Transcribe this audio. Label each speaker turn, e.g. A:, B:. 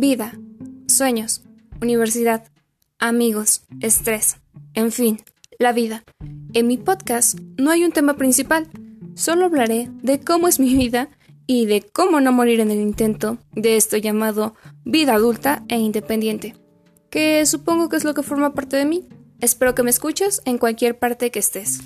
A: vida, sueños, universidad, amigos, estrés, en fin, la vida. En mi podcast no hay un tema principal, solo hablaré de cómo es mi vida y de cómo no morir en el intento de esto llamado vida adulta e independiente, que supongo que es lo que forma parte de mí. Espero que me escuches en cualquier parte que estés.